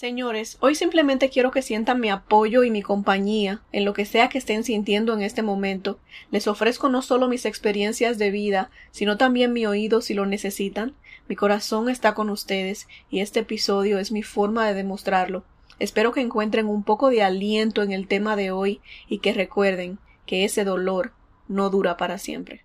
Señores, hoy simplemente quiero que sientan mi apoyo y mi compañía en lo que sea que estén sintiendo en este momento. Les ofrezco no solo mis experiencias de vida, sino también mi oído si lo necesitan. Mi corazón está con ustedes y este episodio es mi forma de demostrarlo. Espero que encuentren un poco de aliento en el tema de hoy y que recuerden que ese dolor no dura para siempre.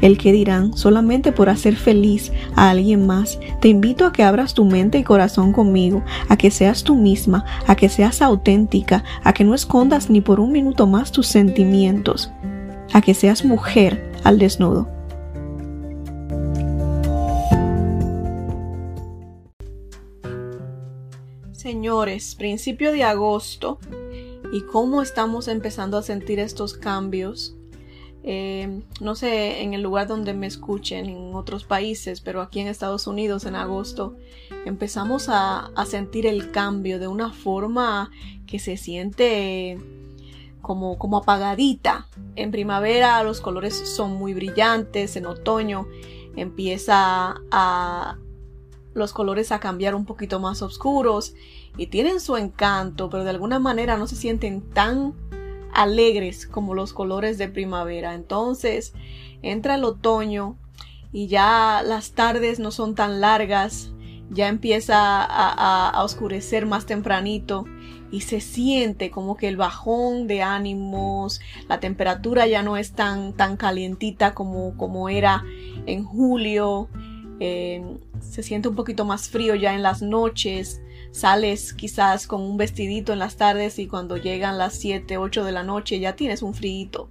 el que dirán solamente por hacer feliz a alguien más. Te invito a que abras tu mente y corazón conmigo, a que seas tú misma, a que seas auténtica, a que no escondas ni por un minuto más tus sentimientos, a que seas mujer al desnudo. Señores, principio de agosto y cómo estamos empezando a sentir estos cambios eh, no sé en el lugar donde me escuchen en otros países, pero aquí en Estados Unidos en agosto empezamos a, sentir el cambio de una forma que se siente como, como apagadita. En primavera los colores son muy brillantes, en otoño empieza a los colores a cambiar un poquito más oscuros y tienen su encanto, pero de alguna manera no se sienten tan alegres como los colores de primavera. Entonces entra el otoño y ya las tardes no son tan largas, ya empieza a, oscurecer más tempranito y se siente como que el bajón de ánimos, la temperatura ya no es tan, tan calientita como, como era en julio, eh, se siente un poquito más frío ya en las noches, sales quizás con un vestidito en las tardes y cuando llegan las 7, 8 de la noche ya tienes un frío.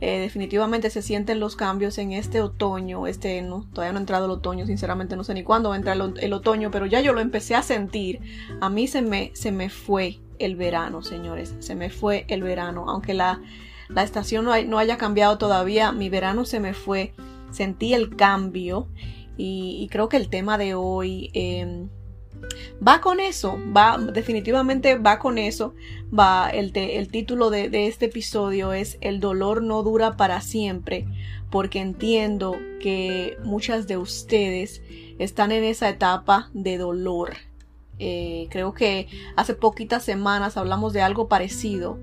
Eh, definitivamente se sienten los cambios en este otoño. Este no, todavía no ha entrado el otoño, sinceramente no sé ni cuándo va a entrar el, otoño, pero ya yo lo empecé a sentir. A mí se me, se me fue el verano, señores. Se me fue el verano. Aunque la, la estación no, no, haya cambiado todavía, mi verano se me fue. Sentí el cambio. Y, creo que el tema de hoy em, Va con eso, va, definitivamente va con eso. Va, el, el título de, este episodio es El dolor no dura para siempre, porque entiendo que muchas de ustedes están en esa etapa de dolor. Eh, creo que hace poquitas semanas hablamos de algo parecido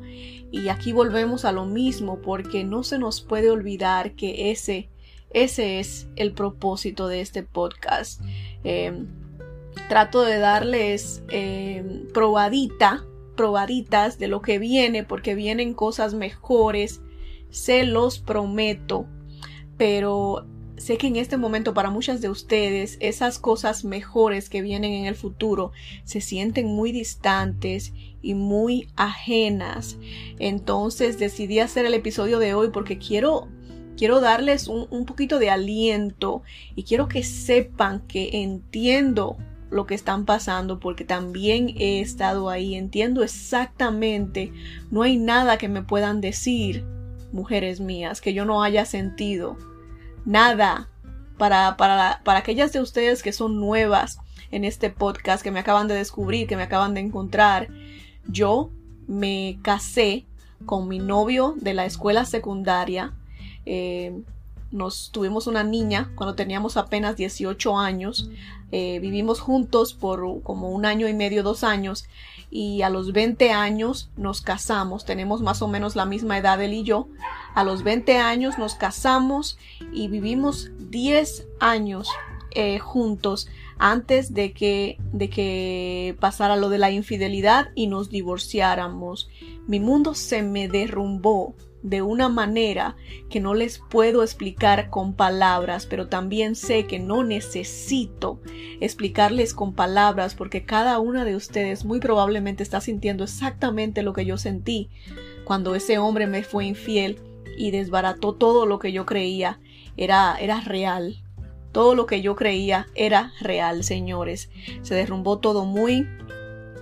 y aquí volvemos a lo mismo porque no se nos puede olvidar que ese, ese es el propósito de este podcast. Eh, trato de darles eh, probadita, probaditas de lo que viene, porque vienen cosas mejores, se los prometo, pero sé que en este momento para muchas de ustedes esas cosas mejores que vienen en el futuro se sienten muy distantes y muy ajenas. Entonces decidí hacer el episodio de hoy porque quiero quiero darles un, un poquito de aliento y quiero que sepan que entiendo lo que están pasando porque también he estado ahí, entiendo exactamente, no hay nada que me puedan decir, mujeres mías, que yo no haya sentido, nada para, para, para aquellas de ustedes que son nuevas en este podcast, que me acaban de descubrir, que me acaban de encontrar, yo me casé con mi novio de la escuela secundaria, eh, nos tuvimos una niña cuando teníamos apenas 18 años. Eh, vivimos juntos por como un año y medio, dos años. Y a los 20 años nos casamos. Tenemos más o menos la misma edad él y yo. A los 20 años nos casamos y vivimos 10 años eh, juntos antes de que, de que pasara lo de la infidelidad y nos divorciáramos. Mi mundo se me derrumbó de una manera que no les puedo explicar con palabras, pero también sé que no necesito explicarles con palabras porque cada una de ustedes muy probablemente está sintiendo exactamente lo que yo sentí cuando ese hombre me fue infiel y desbarató todo lo que yo creía era, era real. Todo lo que yo creía era real, señores. Se derrumbó todo muy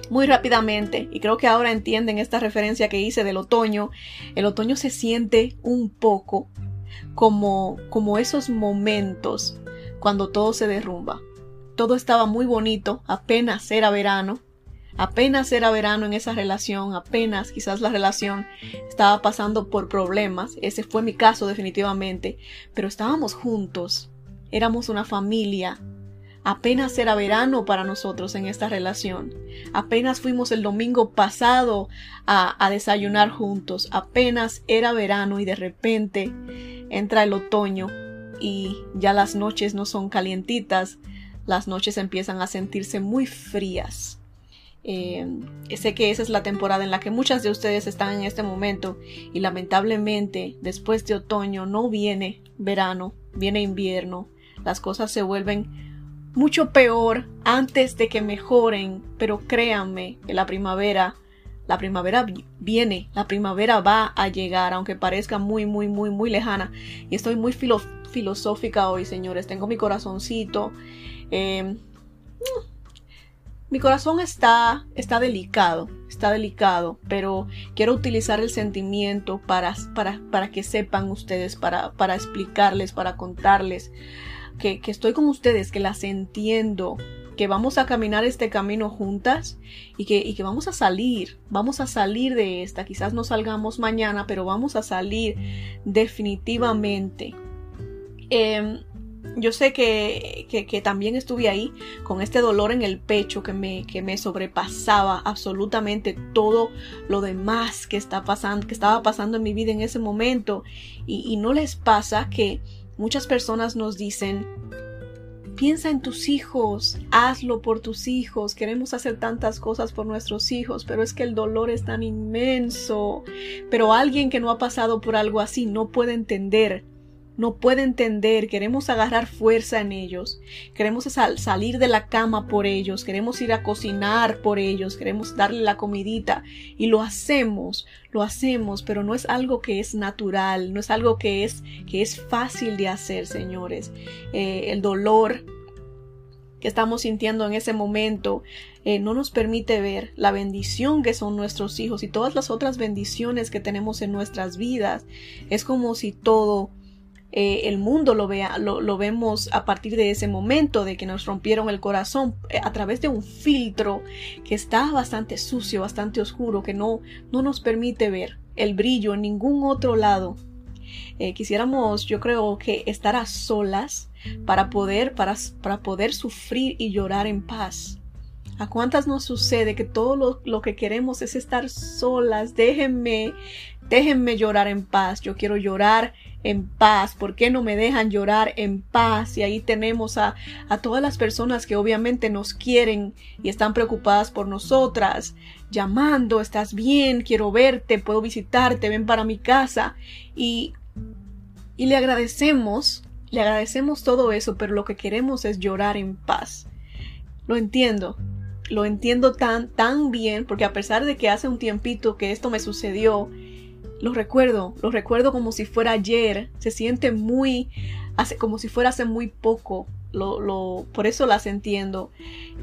muy rápidamente, y creo que ahora entienden esta referencia que hice del otoño, el otoño se siente un poco como, como esos momentos cuando todo se derrumba. Todo estaba muy bonito, apenas era verano, apenas era verano en esa relación, apenas quizás la relación estaba pasando por problemas, ese fue mi caso definitivamente, pero estábamos juntos, éramos una familia, Apenas era verano para nosotros en esta relación. Apenas fuimos el domingo pasado a, desayunar juntos. Apenas era verano y de repente entra el otoño y ya las noches no son calientitas. Las noches empiezan a sentirse muy frías. Eh, sé que esa es la temporada en la que muchas de ustedes están en este momento y lamentablemente después de otoño no viene verano, viene invierno, las cosas se vuelven mucho peor antes de que mejoren, pero créanme que la primavera, la primavera viene, la primavera va a llegar, aunque parezca muy, muy, muy, muy lejana. Y estoy muy filosófica hoy, señores. Tengo mi corazoncito. Em, mi corazón está, está delicado, está delicado, pero quiero utilizar el sentimiento para, para, para que sepan ustedes, para, para explicarles, para contarles que, estoy con ustedes, que las entiendo, que vamos a caminar este camino juntas y que, vamos a salir, vamos a salir de esta. Quizás no salgamos mañana, pero vamos a salir definitivamente. Em, yo sé que, que, también estuve ahí con este dolor en el pecho que me, sobrepasaba absolutamente todo lo demás que, está pasando, que estaba pasando en mi vida en ese momento. Y no les pasa que Muchas personas nos dicen, piensa en tus hijos, hazlo por tus hijos, queremos hacer tantas cosas por nuestros hijos, pero es que el dolor es tan inmenso. Pero alguien que no ha pasado por algo así no puede entender no puede entender, queremos agarrar fuerza en ellos, queremos salir de la cama por ellos, queremos ir a cocinar por ellos, queremos darle la comidita. Y lo hacemos, lo hacemos, pero no es algo que es natural, no es algo que es, que es fácil de hacer, señores. Eh, el dolor que estamos sintiendo en ese momento eh, no nos permite ver la bendición que son nuestros hijos y todas las otras bendiciones que tenemos en nuestras vidas. Es como si todo eh, el mundo lo, vea, lo, vemos a partir de ese momento de que nos rompieron el corazón eh, a través de un filtro que está bastante sucio, bastante oscuro, que no, no nos permite ver el brillo en ningún otro lado. Eh, quisiéramos, yo creo que estar a solas para poder, para, para poder sufrir y llorar en paz. ¿A cuántas nos sucede que todo lo, lo, que queremos es estar solas? Déjenme, déjenme llorar en paz. Yo quiero llorar en paz? ¿Por qué no me dejan llorar en paz? Y ahí tenemos a, a todas las personas que obviamente nos quieren y están preocupadas por nosotras, llamando, estás bien, quiero verte, puedo visitarte, ven para mi casa. Y, y le agradecemos, le agradecemos todo eso, pero lo que queremos es llorar en paz. Lo entiendo, lo entiendo tan, tan bien, porque a pesar de que hace un tiempito que esto me sucedió, lo recuerdo, lo recuerdo como si fuera ayer, se siente muy, hace, como si fuera hace muy poco, lo, lo, por eso las entiendo.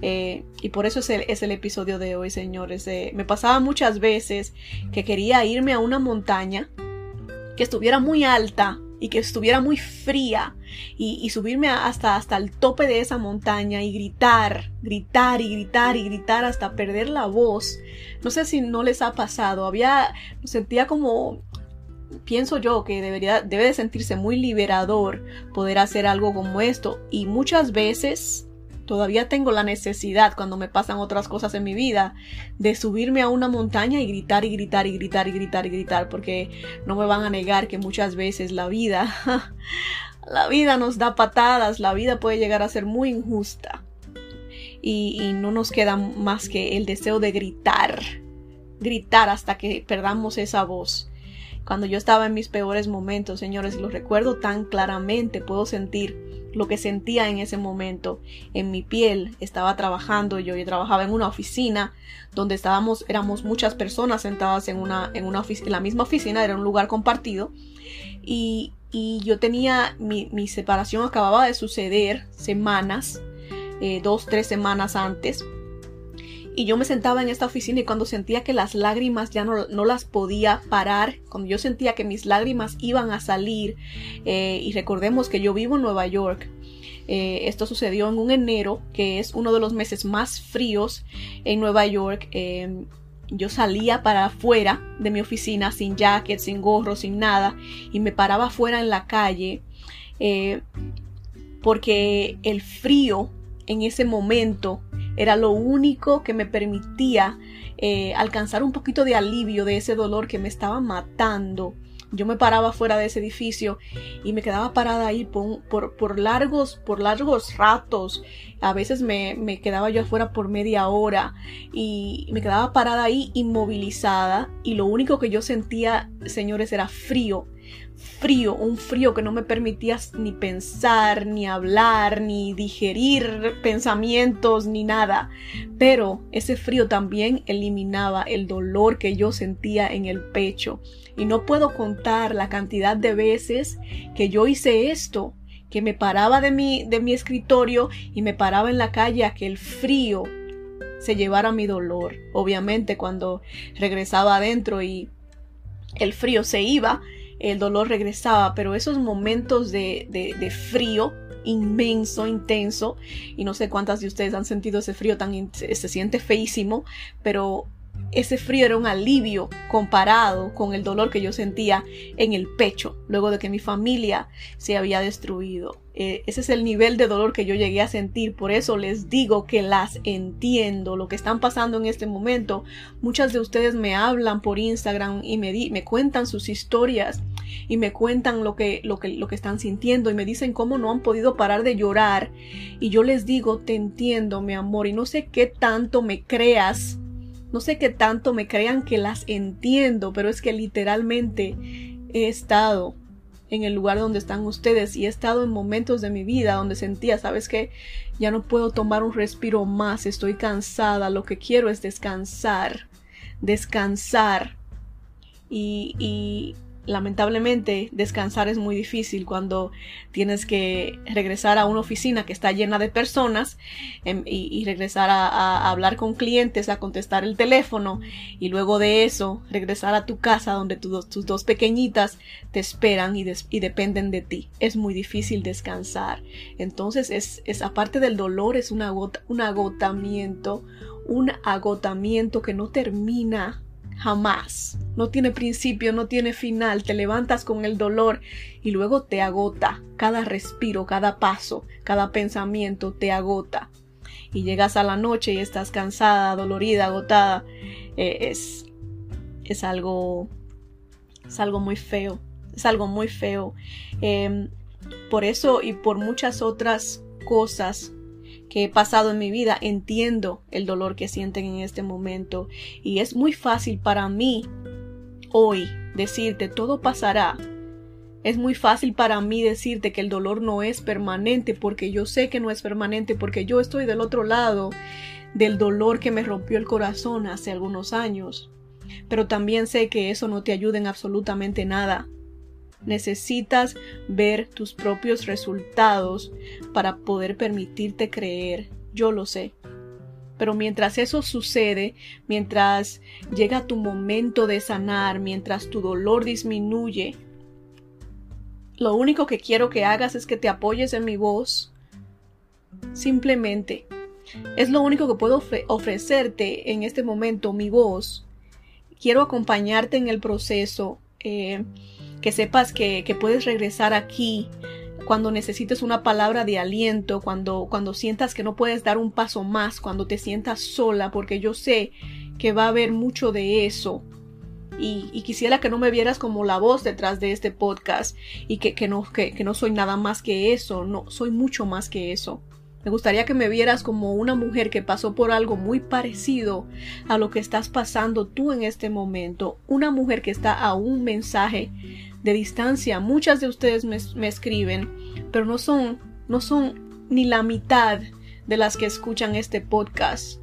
Eh, y por eso es el, es el, episodio de hoy, señores. Eh, me pasaba muchas veces que quería irme a una montaña que estuviera muy alta y que estuviera muy fría y, subirme hasta, hasta el tope de esa montaña y gritar, gritar y gritar y gritar hasta perder la voz. No sé si no les ha pasado, había, sentía como pienso yo que debería, debe de sentirse muy liberador poder hacer algo como esto y muchas veces todavía tengo la necesidad cuando me pasan otras cosas en mi vida de subirme a una montaña y gritar y gritar y gritar y gritar y gritar porque no me van a negar que muchas veces la vida la vida nos da patadas la vida puede llegar a ser muy injusta. Y, y no nos queda más que el deseo de gritar gritar hasta que perdamos esa voz cuando yo estaba en mis peores momentos, señores, lo recuerdo tan claramente, puedo sentir lo que sentía en ese momento en mi piel. Estaba trabajando, yo, yo trabajaba en una oficina donde estábamos, éramos muchas personas sentadas en una, en una en la misma oficina, era un lugar compartido. Y, y yo tenía, mi, mi, separación acababa de suceder semanas, eh, dos, tres semanas antes. Y yo me sentaba en esta oficina y cuando sentía que las lágrimas ya no, no las podía parar, cuando yo sentía que mis lágrimas iban a salir, eh, y recordemos que yo vivo en Nueva York, eh, esto sucedió en un enero, que es uno de los meses más fríos en Nueva York. Eh, yo salía para afuera de mi oficina sin jacket, sin gorro, sin nada, y me paraba afuera en la calle porque el frío en ese momento era lo único que me permitía eh, alcanzar un poquito de alivio de ese dolor que me estaba matando. Yo me paraba fuera de ese edificio y me quedaba parada ahí por, por, largos, por largos ratos. A veces me, me, quedaba yo afuera por media hora y me quedaba parada ahí inmovilizada y lo único que yo sentía, señores, era frío frío, un frío que no me permitía ni pensar, ni hablar, ni digerir pensamientos, ni nada. Pero ese frío también eliminaba el dolor que yo sentía en el pecho. Y no puedo contar la cantidad de veces que yo hice esto, que me paraba de mi, de mi escritorio y me paraba en la calle a que el frío se llevara mi dolor. Obviamente cuando regresaba adentro y el frío se iba, el dolor regresaba, pero esos momentos de, de, frío inmenso, intenso, y no sé cuántas de ustedes han sentido ese frío tan, se siente feísimo, pero ese frío era un alivio comparado con el dolor que yo sentía en el pecho luego de que mi familia se había destruido. Eh, ese es el nivel de dolor que yo llegué a sentir. Por eso les digo que las entiendo. Lo que están pasando en este momento. Muchas de ustedes me hablan por Instagram y me, me cuentan sus historias y me cuentan lo que, lo, que, lo que están sintiendo y me dicen cómo no han podido parar de llorar. Y yo les digo, te entiendo, mi amor, y no sé qué tanto me creas no sé qué tanto me crean que las entiendo, pero es que literalmente he estado en el lugar donde están ustedes y he estado en momentos de mi vida donde sentía, sabes que ya no puedo tomar un respiro más, estoy cansada, lo que quiero es descansar, descansar. Y, y lamentablemente descansar es muy difícil cuando tienes que regresar a una oficina que está llena de personas em, y, regresar a, hablar con clientes, a contestar el teléfono y luego de eso regresar a tu casa donde tus dos pequeñitas te esperan y, dependen de ti. Es muy difícil descansar. Entonces es, es aparte del dolor, es un agotamiento, un agotamiento que no termina jamás. No tiene principio, no tiene final. Te levantas con el dolor y luego te agota. Cada respiro, cada paso, cada pensamiento te agota. Y llegas a la noche y estás cansada, dolorida, agotada. Eh, es, es algo, es algo muy feo. Es algo muy feo. Em, por eso y por muchas otras cosas que he pasado en mi vida, entiendo el dolor que sienten en este momento y es muy fácil para mí hoy decirte todo pasará. Es muy fácil para mí decirte que el dolor no es permanente porque yo sé que no es permanente porque yo estoy del otro lado del dolor que me rompió el corazón hace algunos años. Pero también sé que eso no te ayuda en absolutamente nada. Necesitas ver tus propios resultados para poder permitirte creer. Yo lo sé. Pero mientras eso sucede, mientras llega tu momento de sanar, mientras tu dolor disminuye, lo único que quiero que hagas es que te apoyes en mi voz. Simplemente. Es lo único que puedo ofrecerte en este momento, mi voz. Quiero acompañarte en el proceso. Eh, que sepas que, puedes regresar aquí cuando necesites una palabra de aliento, cuando, cuando sientas que no puedes dar un paso más, cuando te sientas sola, porque yo sé que va a haber mucho de eso. Y, quisiera que no me vieras como la voz detrás de este podcast y que, que no, que, que no soy nada más que eso, no, soy mucho más que eso. Me gustaría que me vieras como una mujer que pasó por algo muy parecido a lo que estás pasando tú en este momento, una mujer que está a un mensaje de distancia. Muchas de ustedes me, escriben, pero no son, no son ni la mitad de las que escuchan este podcast.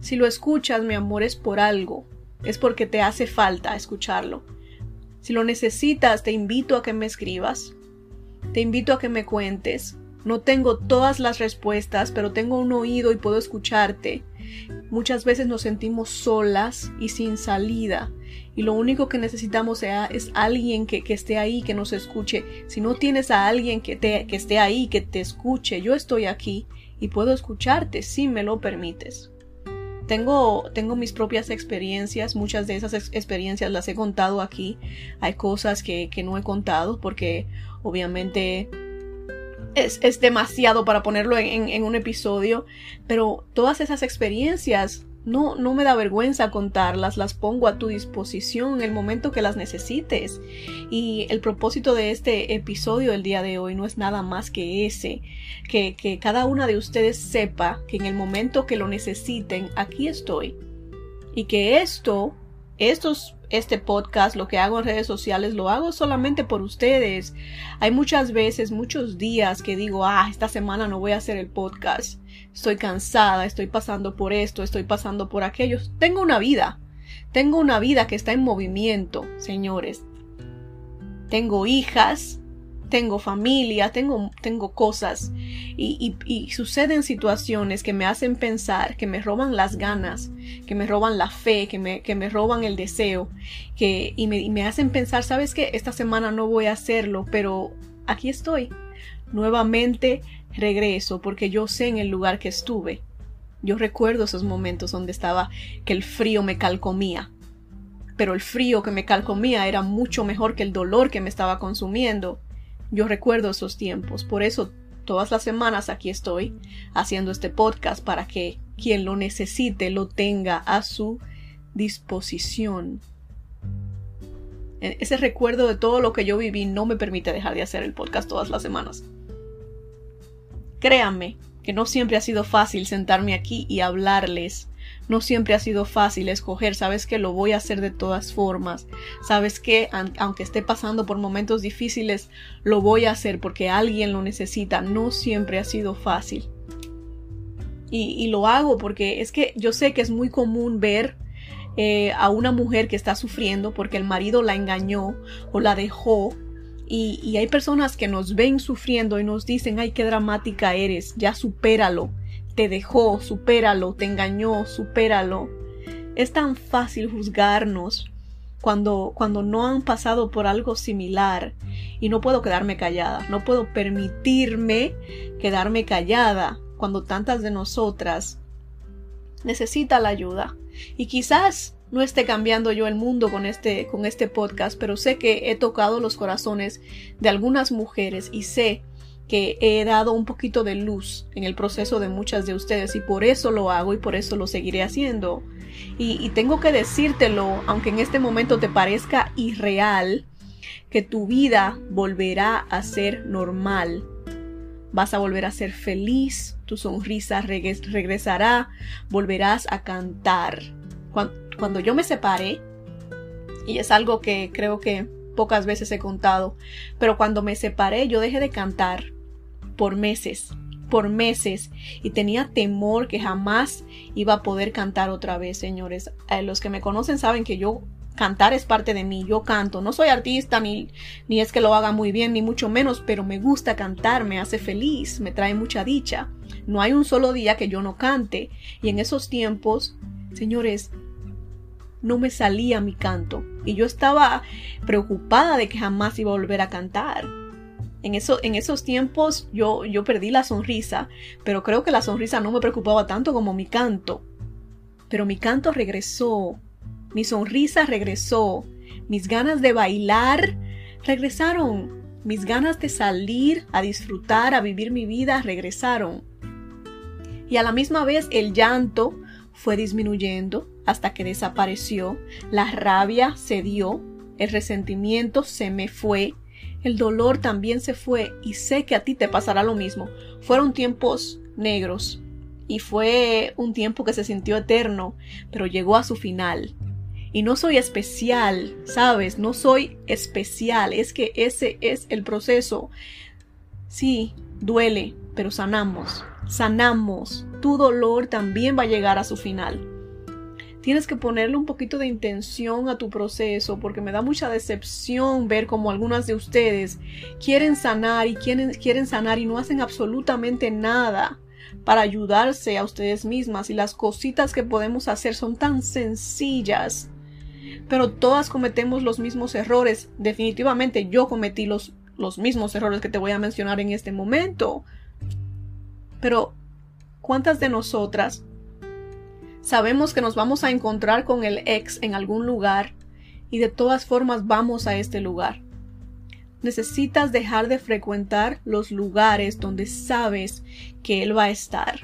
Si lo escuchas, mi amor, es por algo, es porque te hace falta escucharlo. Si lo necesitas, te invito a que me escribas, te invito a que me cuentes. No tengo todas las respuestas, pero tengo un oído y puedo escucharte. muchas veces nos sentimos solas y sin salida. Y lo único que necesitamos es alguien que, esté ahí, que nos escuche. Si no tienes a alguien que, te, que esté ahí, que te escuche, yo estoy aquí y puedo escucharte si me lo permites. Tengo, tengo mis propias experiencias, muchas de esas experiencias las he contado aquí. Hay cosas que, que no he contado porque obviamente es, es demasiado para ponerlo en, en, un episodio, pero todas esas experiencias no, no me da vergüenza contarlas, las pongo a tu disposición en el momento que las necesites. Y el propósito de este episodio del día de hoy no es nada más que ese, que, que cada una de ustedes sepa que en el momento que lo necesiten, aquí estoy. Y que esto, estos este podcast, lo que hago en redes sociales, lo hago solamente por ustedes. Hay muchas veces, muchos días que digo, ah, esta semana no voy a hacer el podcast. Estoy cansada, estoy pasando por esto, estoy pasando por aquello. Tengo una vida. Tengo una vida que está en movimiento, señores. Tengo hijas, tengo familia, tengo, tengo cosas y, suceden situaciones que me hacen pensar, que me roban las ganas, que me roban la fe, que me, que me roban el deseo, que, y, me, y me hacen pensar, sabes que esta semana no voy a hacerlo, pero aquí estoy. Nuevamente regreso porque yo sé en el lugar que estuve. Yo recuerdo esos momentos donde estaba que el frío me calcomía, pero el frío que me calcomía era mucho mejor que el dolor que me estaba consumiendo. Yo recuerdo esos tiempos, por eso todas las semanas aquí estoy haciendo este podcast para que quien lo necesite lo tenga a su disposición. E-, ese recuerdo de todo lo que yo viví no me permite dejar de hacer el podcast todas las semanas. Créanme que no siempre ha sido fácil sentarme aquí y hablarles no siempre ha sido fácil escoger, sabes que lo voy a hacer de todas formas, sabes que aunque esté pasando por momentos difíciles, lo voy a hacer porque alguien lo necesita, no siempre ha sido fácil. Y, lo hago porque es que yo sé que es muy común ver eh, a una mujer que está sufriendo porque el marido la engañó o la dejó. Y, y, hay personas que nos ven sufriendo y nos dicen, ay, qué dramática eres, ya supéralo, te dejó, supéralo, te engañó, supéralo. Es tan fácil juzgarnos cuando, cuando no han pasado por algo similar y no puedo quedarme callada, no puedo permitirme quedarme callada cuando tantas de nosotras necesita la ayuda. Y quizás no esté cambiando yo el mundo con este, con este podcast, pero sé que he tocado los corazones de algunas mujeres y sé que he dado un poquito de luz en el proceso de muchas de ustedes y por eso lo hago y por eso lo seguiré haciendo. Y, tengo que decírtelo, aunque en este momento te parezca irreal, que tu vida volverá a ser normal. Vas a volver a ser feliz, tu sonrisa regresará, volverás a cantar. Cuando, cuando yo me separé, y es algo que creo que pocas veces he contado, pero cuando me separé yo dejé de cantar por meses, por meses, y tenía temor que jamás iba a poder cantar otra vez, señores. Eh, los que me conocen saben que yo cantar es parte de mí, yo canto, no soy artista ni, ni es que lo haga muy bien, ni mucho menos, pero me gusta cantar, me hace feliz, me trae mucha dicha. No hay un solo día que yo no cante, y en esos tiempos, señores, no me salía mi canto, y yo estaba preocupada de que jamás iba a volver a cantar. En, en esos tiempos yo, yo perdí la sonrisa, pero creo que la sonrisa no me preocupaba tanto como mi canto. Pero mi canto regresó, mi sonrisa regresó, mis ganas de bailar regresaron, mis ganas de salir a disfrutar, a vivir mi vida regresaron. Y a la misma vez el llanto fue disminuyendo hasta que desapareció, la rabia se dio, el resentimiento se me fue, el dolor también se fue y sé que a ti te pasará lo mismo. Fueron tiempos negros y fue un tiempo que se sintió eterno, pero llegó a su final. Y no soy especial, ¿sabes? No soy especial, es que ese es el proceso. Sí, duele, pero sanamos, sanamos. Tu dolor también va a llegar a su final tienes que ponerle un poquito de intención a tu proceso porque me da mucha decepción ver como algunas de ustedes quieren sanar y quieren, quieren sanar y no hacen absolutamente nada para ayudarse a ustedes mismas y las cositas que podemos hacer son tan sencillas. Pero todas cometemos los mismos errores. Definitivamente yo cometí los, los mismos errores que te voy a mencionar en este momento. Pero, ¿cuántas de nosotras sabemos que nos vamos a encontrar con el ex en algún lugar y de todas formas vamos a este lugar? Necesitas dejar de frecuentar los lugares donde sabes que Él va a estar.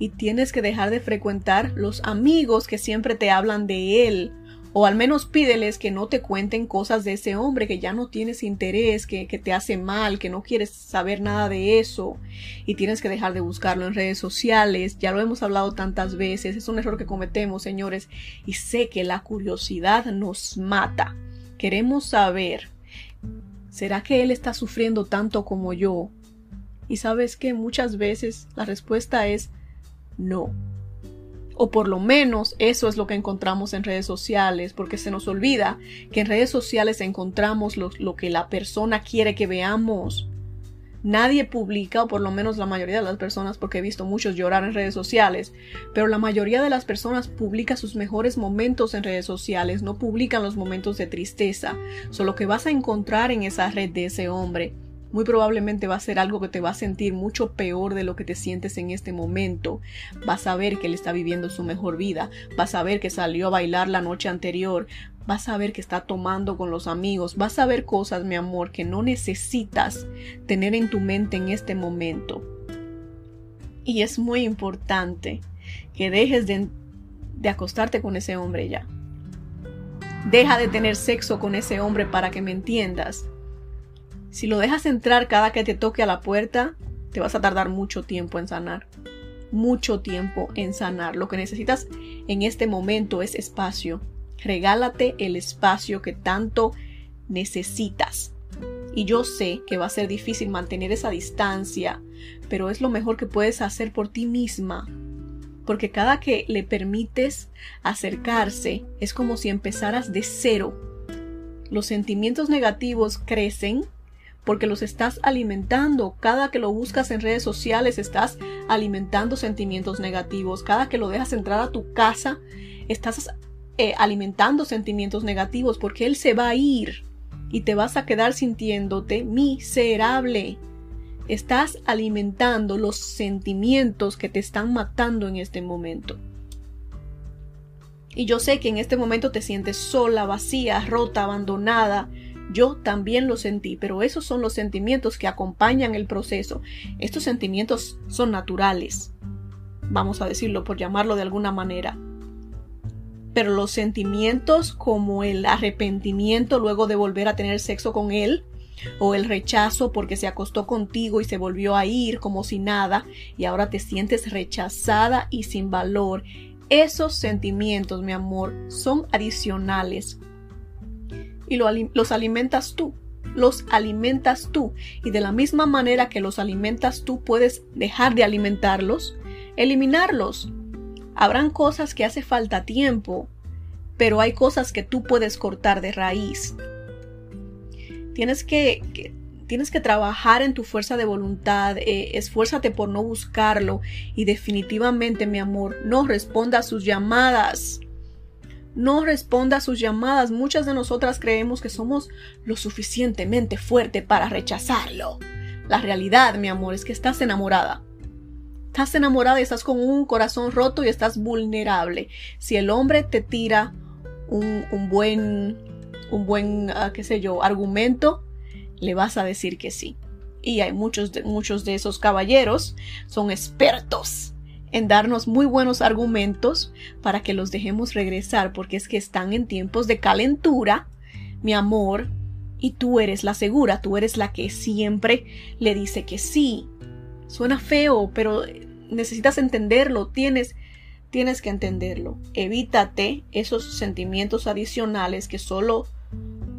Y tienes que dejar de frecuentar los amigos que siempre te hablan de Él. O al menos pídeles que no te cuenten cosas de ese hombre, que ya no tienes interés, que, que te hace mal, que no quieres saber nada de eso. Y tienes que dejar de buscarlo en redes sociales. Ya lo hemos hablado tantas veces. Es un error que cometemos, señores. Y sé que la curiosidad nos mata. Queremos saber ¿Será que él está sufriendo tanto como yo? Y sabes que muchas veces la respuesta es no. O por lo menos eso es lo que encontramos en redes sociales, porque se nos olvida que en redes sociales encontramos lo, lo que la persona quiere que veamos. Nadie publica, o por lo menos la mayoría de las personas, porque he visto muchos llorar en redes sociales, pero la mayoría de las personas publica sus mejores momentos en redes sociales, no publican los momentos de tristeza. Solo que vas a encontrar en esa red de ese hombre muy probablemente va a ser algo que te va a sentir mucho peor de lo que te sientes en este momento. Vas a ver que él está viviendo su mejor vida, vas a ver que salió a bailar la noche anterior, vas a ver que está tomando con los amigos, vas a ver cosas, mi amor, que no necesitas tener en tu mente en este momento. Y es muy importante que dejes de, de acostarte con ese hombre ya. Deja de tener sexo con ese hombre para que me entiendas. Si lo dejas entrar cada que te toque a la puerta, te vas a tardar mucho tiempo en sanar. Mucho tiempo en sanar. Lo que necesitas en este momento es espacio. Regálate el espacio que tanto necesitas. Y yo sé que va a ser difícil mantener esa distancia, pero es lo mejor que puedes hacer por ti misma. Porque cada que le permites acercarse es como si empezaras de cero. Los sentimientos negativos crecen porque los estás alimentando. Cada que lo buscas en redes sociales estás alimentando sentimientos negativos. Cada que lo dejas entrar a tu casa estás eh, alimentando sentimientos negativos porque él se va a ir y te vas a quedar sintiéndote miserable. Estás alimentando los sentimientos que te están matando en este momento. Y yo sé que en este momento te sientes sola, vacía, rota, abandonada, yo también lo sentí, pero esos son los sentimientos que acompañan el proceso. Estos sentimientos son naturales, vamos a decirlo por llamarlo de alguna manera. Pero los sentimientos como el arrepentimiento luego de volver a tener sexo con él, o el rechazo porque se acostó contigo y se volvió a ir como si nada y ahora te sientes rechazada y sin valor. Esos sentimientos, mi amor, son adicionales y los alimentas tú. Los alimentas tú. Y de la misma manera que los alimentas tú, puedes dejar de alimentarlos, eliminarlos. Habrán cosas que hace falta tiempo, pero hay cosas que tú puedes cortar de raíz. Tienes que, tienes que trabajar en tu fuerza de voluntad, eh, esfuérzate por no buscarlo y definitivamente, mi amor, no responda a sus llamadas no responda a sus llamadas. Muchas de nosotras creemos que somos lo suficientemente fuerte para rechazarlo. La realidad, mi amor, es que estás enamorada. Estás enamorada y estás con un corazón roto y estás vulnerable. Si el hombre te tira un, buen, un buen, ah, qué sé yo, argumento, le vas a decir que sí. Y hay muchos de, muchos de esos caballeros son expertos en darnos muy buenos argumentos para que los dejemos regresar, porque es que están en tiempos de calentura, mi amor, y tú eres la segura, tú eres la que siempre le dice que sí. Suena feo, pero necesitas entenderlo, tienes tienes que entenderlo. Evítate esos sentimientos adicionales que solo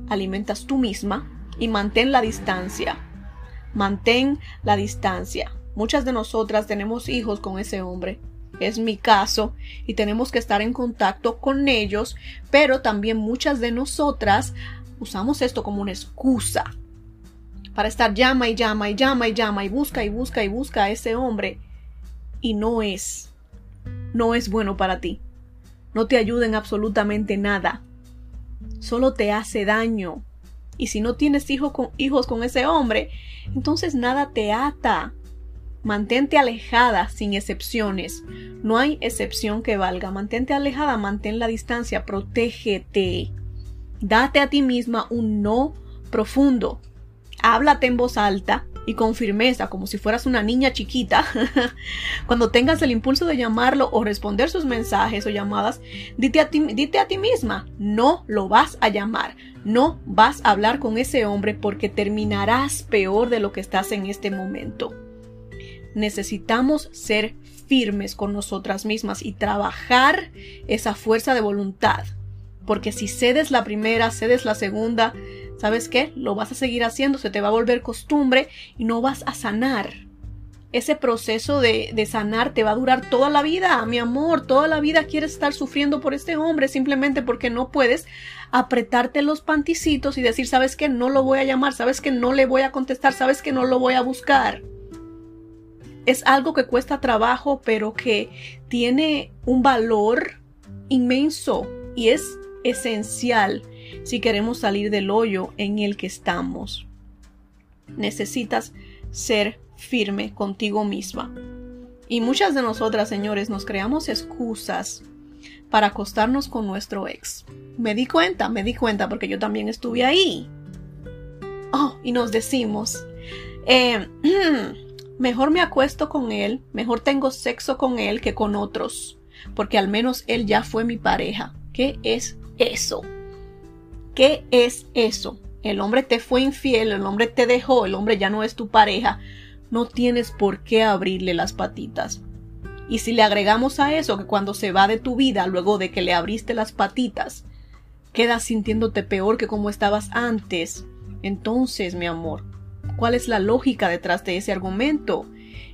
alimentas tú misma y mantén la distancia. Mantén la distancia. Muchas de nosotras tenemos hijos con ese hombre. Es mi caso y tenemos que estar en contacto con ellos, pero también muchas de nosotras usamos esto como una excusa para estar llama y llama y llama y llama y busca y busca y busca a ese hombre. y no es. No es bueno para ti. No te ayuda en absolutamente nada. Solo te hace daño. Y si no tienes hijos con, hijos con ese hombre, entonces nada te ata. Mantente alejada sin excepciones. No hay excepción que valga. Mantente alejada, mantén la distancia, protégete. Date a ti misma un no profundo. Háblate en voz alta y con firmeza, como si fueras una niña chiquita. Cuando tengas el impulso de llamarlo o responder sus mensajes o llamadas, dite a, ti, dite a ti misma, no lo vas a llamar, no vas a hablar con ese hombre porque terminarás peor de lo que estás en este momento necesitamos ser firmes con nosotras mismas y trabajar esa fuerza de voluntad. Porque si cedes la primera, cedes la segunda, ¿sabes qué? Lo vas a seguir haciendo, se te va a volver costumbre y no vas a sanar. Ese proceso de, de sanar te va a durar toda la vida, mi amor, toda la vida quieres estar sufriendo por este hombre simplemente porque no puedes apretarte los panticitos y decir, sabes que no lo voy a llamar, sabes que no le voy a contestar, sabes que no lo voy a buscar es algo que cuesta trabajo, pero que tiene un valor inmenso y es esencial si queremos salir del hoyo en el que estamos. Necesitas ser firme contigo misma. Y muchas de nosotras, señores, nos creamos excusas para acostarnos con nuestro ex. Me di cuenta, me di cuenta porque yo también estuve ahí. Oh, y nos decimos, eh, mejor me acuesto con él, mejor tengo sexo con él que con otros, porque al menos él ya fue mi pareja. ¿Qué es eso? ¿Qué es eso? El hombre te fue infiel, el hombre te dejó, el hombre ya no es tu pareja. No tienes por qué abrirle las patitas. Y si le agregamos a eso que cuando se va de tu vida, luego de que le abriste las patitas, quedas sintiéndote peor que como estabas antes, entonces, mi amor, cuál es la lógica detrás de ese argumento.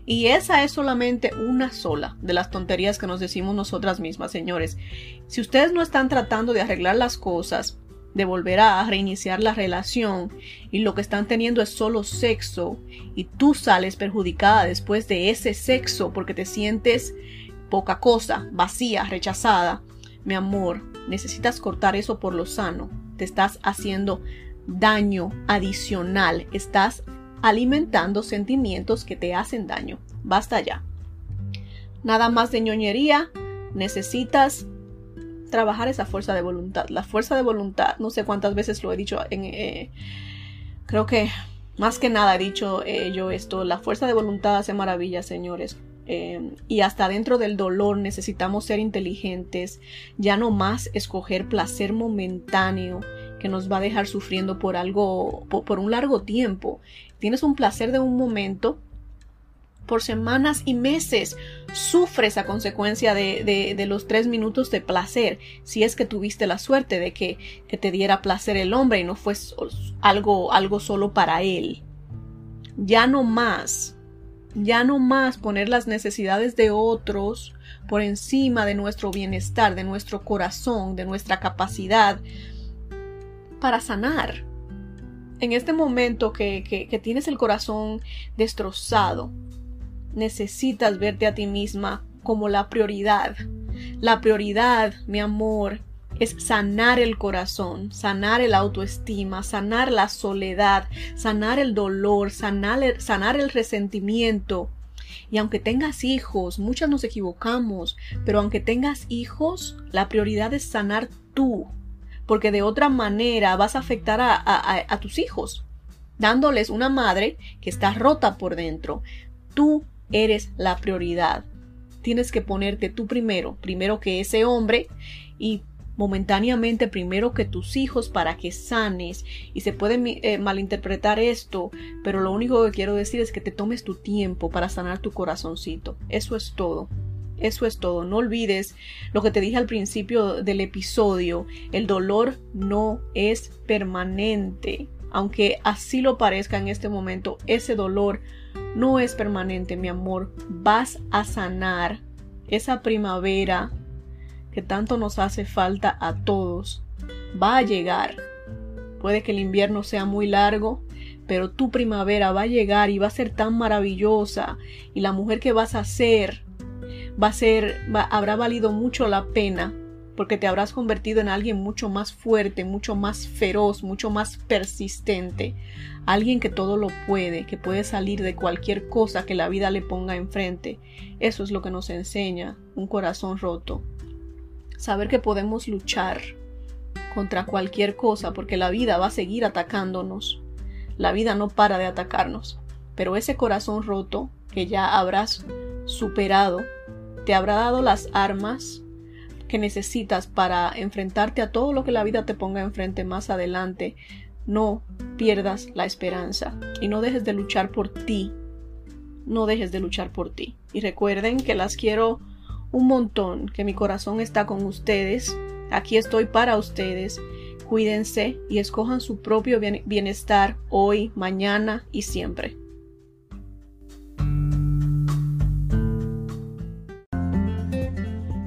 Y esa es solamente una sola de las tonterías que nos decimos nosotras mismas, señores. Si ustedes no están tratando de arreglar las cosas, de volver a reiniciar la relación y lo que están teniendo es solo sexo y tú sales perjudicada después de ese sexo porque te sientes poca cosa, vacía, rechazada, mi amor, necesitas cortar eso por lo sano. Te estás haciendo daño adicional, estás alimentando sentimientos que te hacen daño. Basta ya. Nada más de ñoñería, necesitas trabajar esa fuerza de voluntad. La fuerza de voluntad, no sé cuántas veces lo he dicho, en, eh, creo que más que nada he dicho eh, yo esto, la fuerza de voluntad hace maravillas, señores. Eh, y hasta dentro del dolor necesitamos ser inteligentes, ya no más escoger placer momentáneo que nos va a dejar sufriendo por algo, por, un largo tiempo. Tienes un placer de un momento, por semanas y meses sufres a consecuencia de, de, los tres minutos de placer, si es que tuviste la suerte de que, que, te diera placer el hombre y no fue algo, algo solo para él. Ya no más, ya no más poner las necesidades de otros por encima de nuestro bienestar, de nuestro corazón, de nuestra capacidad para sanar. En este momento que, que, tienes el corazón destrozado, necesitas verte a ti misma como la prioridad. La prioridad, mi amor, es sanar el corazón, sanar el autoestima, sanar la soledad, sanar el dolor, sanar el, sanar el resentimiento. Y aunque tengas hijos, muchas nos equivocamos, pero aunque tengas hijos, la prioridad es sanar tú, porque de otra manera vas a afectar a, tus hijos, dándoles una madre que está rota por dentro. Tú eres la prioridad. Tienes que ponerte tú primero, primero que ese hombre y momentáneamente primero que tus hijos para que sanes y se puede eh, malinterpretar esto, pero lo único que quiero decir es que te tomes tu tiempo para sanar tu corazoncito. Eso es todo. Eso es todo. No olvides lo que te dije al principio del episodio. El dolor no es permanente. Aunque así lo parezca en este momento, ese dolor no es permanente, mi amor. Vas a sanar esa primavera que tanto nos hace falta a todos. Va a llegar. Puede que el invierno sea muy largo, pero tu primavera va a llegar y va a ser tan maravillosa. Y la mujer que vas a ser va a ser, habrá valido mucho la pena porque te habrás convertido en alguien mucho más fuerte, mucho más feroz, mucho más persistente, alguien que todo lo puede, que puede salir de cualquier cosa que la vida le ponga enfrente. Eso es lo que nos enseña un corazón roto. Saber que podemos luchar contra cualquier cosa porque la vida va a seguir atacándonos. La vida no para de atacarnos, pero ese corazón roto que ya habrás superado te habrá dado las armas que necesitas para enfrentarte a todo lo que la vida te ponga enfrente más adelante. No pierdas la esperanza y no dejes de luchar por ti. No dejes de luchar por ti. Y recuerden que las quiero un montón, que mi corazón está con ustedes. Aquí estoy para ustedes. Cuídense y escojan su propio bienestar hoy, mañana y siempre.